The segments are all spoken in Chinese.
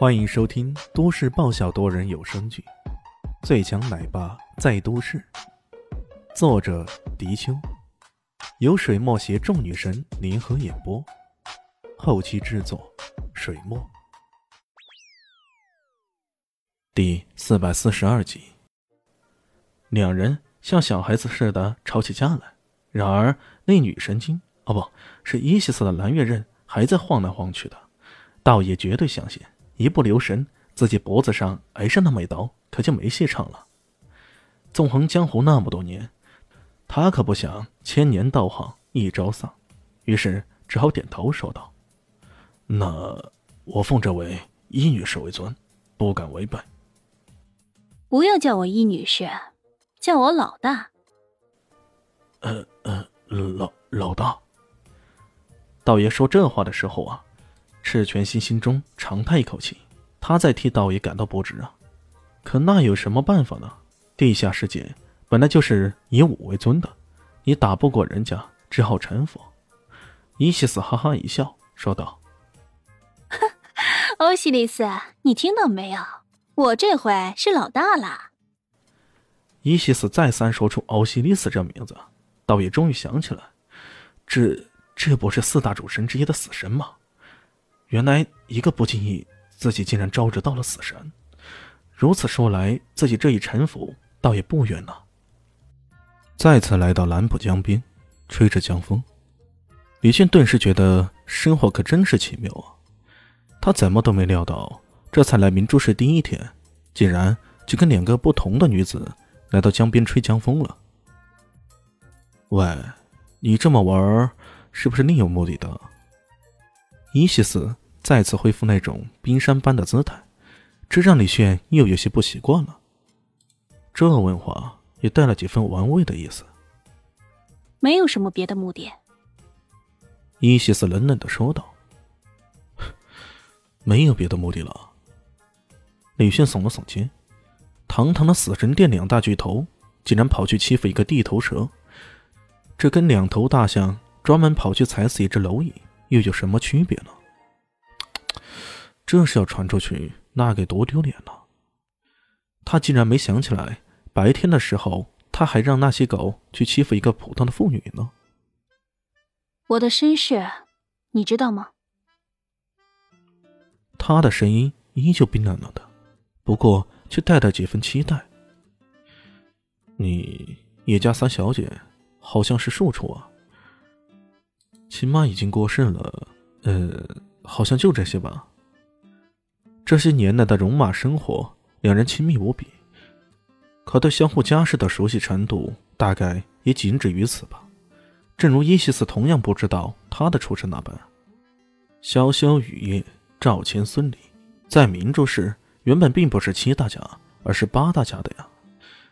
欢迎收听都市爆笑多人有声剧《最强奶爸在都市》，作者：迪秋，由水墨携众女神联合演播，后期制作：水墨。第四百四十二集，两人像小孩子似的吵起架来，然而那女神经哦，不是伊西斯的蓝月刃还在晃来晃去的，倒也绝对相信。一不留神，自己脖子上挨上那么一刀，可就没戏唱了。纵横江湖那么多年，他可不想千年道行一朝丧，于是只好点头说道：“那我奉这位伊女士为尊，不敢违背。”不要叫我伊女士，叫我老大。呃呃，老老大。道爷说这话的时候啊。赤泉心心中长叹一口气，他在替道爷感到不值啊，可那有什么办法呢？地下世界本来就是以武为尊的，你打不过人家，只好臣服。伊西斯哈哈一笑，说道：“ 欧西里斯，你听到没有？我这回是老大了。”伊西斯再三说出欧西里斯这名字，道也终于想起来，这这不是四大主神之一的死神吗？原来一个不经意，自己竟然招致到了死神。如此说来，自己这一臣服，倒也不远了。再次来到蓝浦江边，吹着江风，李迅顿时觉得生活可真是奇妙啊！他怎么都没料到，这才来明珠市第一天，竟然就跟两个不同的女子来到江边吹江风了。喂，你这么玩，是不是另有目的的？伊西斯。再次恢复那种冰山般的姿态，这让李炫又有些不习惯了。这问话也带了几分玩味的意思。没有什么别的目的。伊西斯冷冷的说道：“ 没有别的目的了。”李炫耸了耸肩，堂堂的死神殿两大巨头，竟然跑去欺负一个地头蛇，这跟两头大象专门跑去踩死一只蝼蚁又有什么区别呢？这是要传出去，那该多丢脸呢！他竟然没想起来，白天的时候他还让那些狗去欺负一个普通的妇女呢。我的身世，你知道吗？他的声音依旧冰冷冷的，不过却带着几分期待。你叶家三小姐好像是庶出啊，亲妈已经过世了，呃，好像就这些吧。这些年来的戎马生活，两人亲密无比，可对相互家世的熟悉程度，大概也仅止于此吧。正如伊西斯同样不知道他的出身那般。潇潇雨夜，赵钱孙李，在明珠市原本并不是七大家，而是八大家的呀。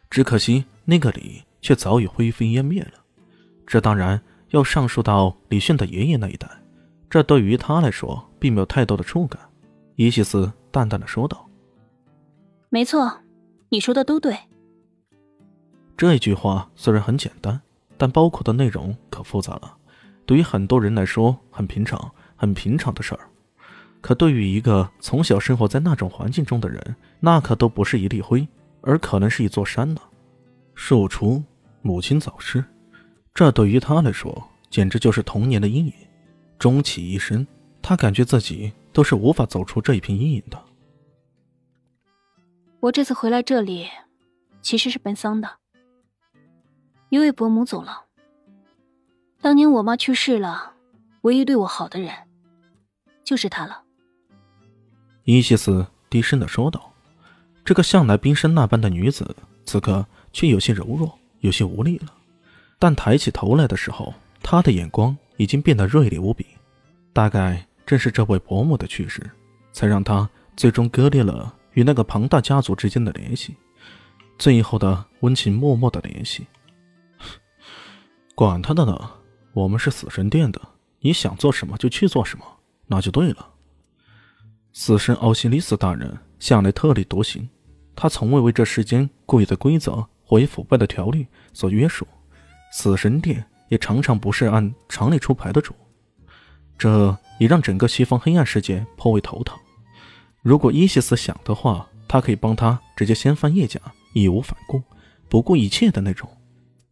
只可惜那个李却早已灰飞烟灭了。这当然要上溯到李炫的爷爷那一代，这对于他来说并没有太多的触感。伊西斯。淡淡的说道：“没错，你说的都对。”这一句话虽然很简单，但包括的内容可复杂了。对于很多人来说，很平常、很平常的事儿，可对于一个从小生活在那种环境中的人，那可都不是一粒灰，而可能是一座山呢。庶出，母亲早逝，这对于他来说，简直就是童年的阴影。终其一生，他感觉自己。都是无法走出这一片阴影的。我这次回来这里，其实是奔丧的。一位伯母走了，当年我妈去世了，唯一对我好的人，就是她了。伊西斯低声的说道：“这个向来冰山那般的女子，此刻却有些柔弱，有些无力了。但抬起头来的时候，她的眼光已经变得锐利无比，大概……”正是这位伯母的去世，才让他最终割裂了与那个庞大家族之间的联系，最后的温情脉脉的联系。管他的呢，我们是死神殿的，你想做什么就去做什么，那就对了。死神奥西里斯大人向来特立独行，他从未为这世间固有的规则或以腐败的条例所约束，死神殿也常常不是按常理出牌的主。这也让整个西方黑暗世界颇为头疼。如果伊西斯想的话，他可以帮他直接掀翻叶家，义无反顾，不顾一切的那种。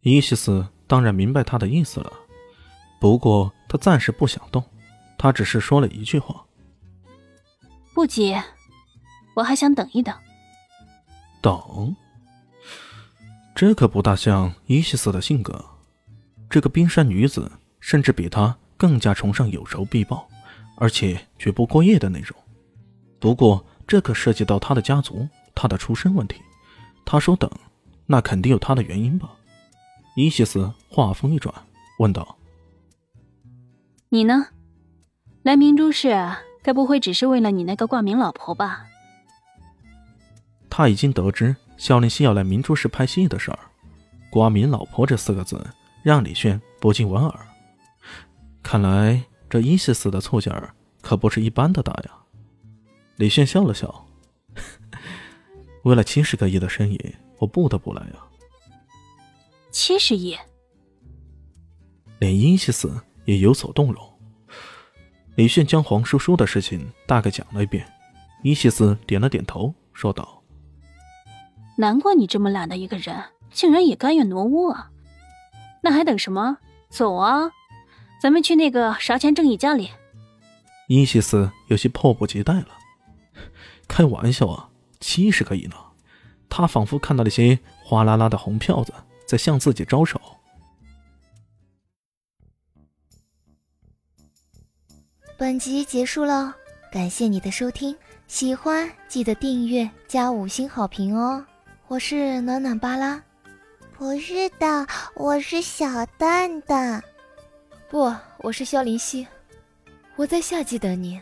伊西斯当然明白他的意思了，不过他暂时不想动，他只是说了一句话：“不急，我还想等一等。”等？这可不大像伊西斯的性格。这个冰山女子甚至比他更加崇尚有仇必报，而且绝不过夜的那种。不过这可涉及到他的家族、他的出身问题。他说等，那肯定有他的原因吧？伊西斯话锋一转，问道：“你呢？来明珠市，该不会只是为了你那个挂名老婆吧？”他已经得知肖林熙要来明珠市拍戏的事儿，“挂名老婆”这四个字让李炫不禁莞尔。看来这伊西斯的醋劲儿可不是一般的大呀。李炫笑了笑：“ 为了七十个亿的生意，我不得不来呀。”七十亿，连伊西斯也有所动容。李炫将黄叔叔的事情大概讲了一遍，伊西斯点了点头，说道：“难怪你这么懒的一个人，竟然也甘愿挪窝啊！那还等什么？走啊，咱们去那个啥钱正义家里。”伊西斯有些迫不及待了。开玩笑啊！七十个亿呢？他仿佛看到了些哗啦啦的红票子在向自己招手。本集结束了，感谢你的收听，喜欢记得订阅加五星好评哦！我是暖暖巴拉，不是的，我是小蛋蛋，不，我是萧林熙，我在夏季等你。